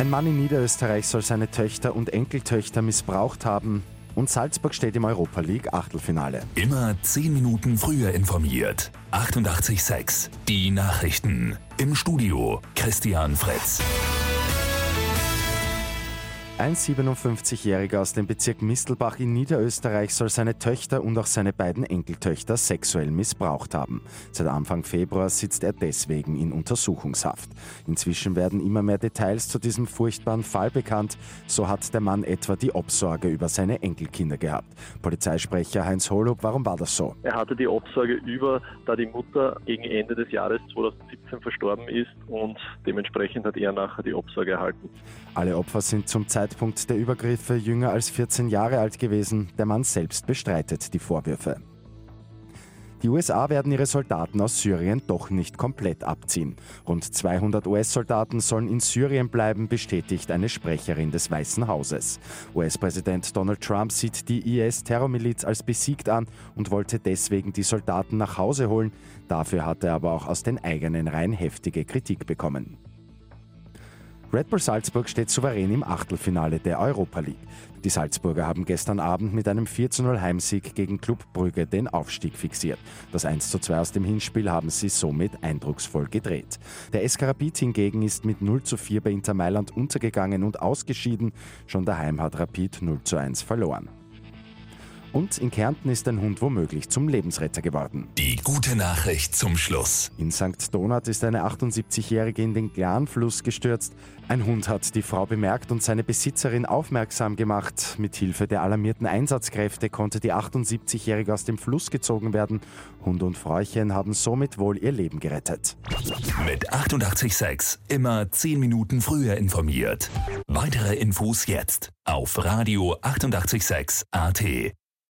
Ein Mann in Niederösterreich soll seine Töchter und Enkeltöchter missbraucht haben. Und Salzburg steht im Europa League Achtelfinale. Immer 10 Minuten früher informiert. 88.6 Die Nachrichten. Im Studio Christian Fritz. Ein 57-Jähriger aus dem Bezirk Mistelbach in Niederösterreich soll seine Töchter und auch seine beiden Enkeltöchter sexuell missbraucht haben. Seit Anfang Februar sitzt er deswegen in Untersuchungshaft. Inzwischen werden immer mehr Details zu diesem furchtbaren Fall bekannt. So hat der Mann etwa die Obsorge über seine Enkelkinder gehabt. Polizeisprecher Heinz Holub, warum war das so? Er hatte die Obsorge über, da die Mutter gegen Ende des Jahres 2017 verstorben ist und dementsprechend hat er nachher die Obsorge erhalten. Alle Opfer sind zum Zeitpunkt Zeitpunkt der Übergriffe jünger als 14 Jahre alt gewesen. Der Mann selbst bestreitet die Vorwürfe. Die USA werden ihre Soldaten aus Syrien doch nicht komplett abziehen. Rund 200 US-Soldaten sollen in Syrien bleiben, bestätigt eine Sprecherin des Weißen Hauses. US-Präsident Donald Trump sieht die IS-Terrormiliz als besiegt an und wollte deswegen die Soldaten nach Hause holen. Dafür hat er aber auch aus den eigenen Reihen heftige Kritik bekommen. Red Bull Salzburg steht souverän im Achtelfinale der Europa League. Die Salzburger haben gestern Abend mit einem 4-0 Heimsieg gegen Club Brügge den Aufstieg fixiert. Das 1-2 aus dem Hinspiel haben sie somit eindrucksvoll gedreht. Der SK Rapid hingegen ist mit 0-4 bei Inter Mailand untergegangen und ausgeschieden. Schon daheim hat Rapid 0-1 verloren. Und in Kärnten ist ein Hund womöglich zum Lebensretter geworden. Die gute Nachricht zum Schluss. In St. Donat ist eine 78-Jährige in den Glanfluss gestürzt. Ein Hund hat die Frau bemerkt und seine Besitzerin aufmerksam gemacht. Mit Hilfe der alarmierten Einsatzkräfte konnte die 78-Jährige aus dem Fluss gezogen werden. Hund und Fräuchen haben somit wohl ihr Leben gerettet. Mit 886 immer 10 Minuten früher informiert. Weitere Infos jetzt auf Radio 886 AT.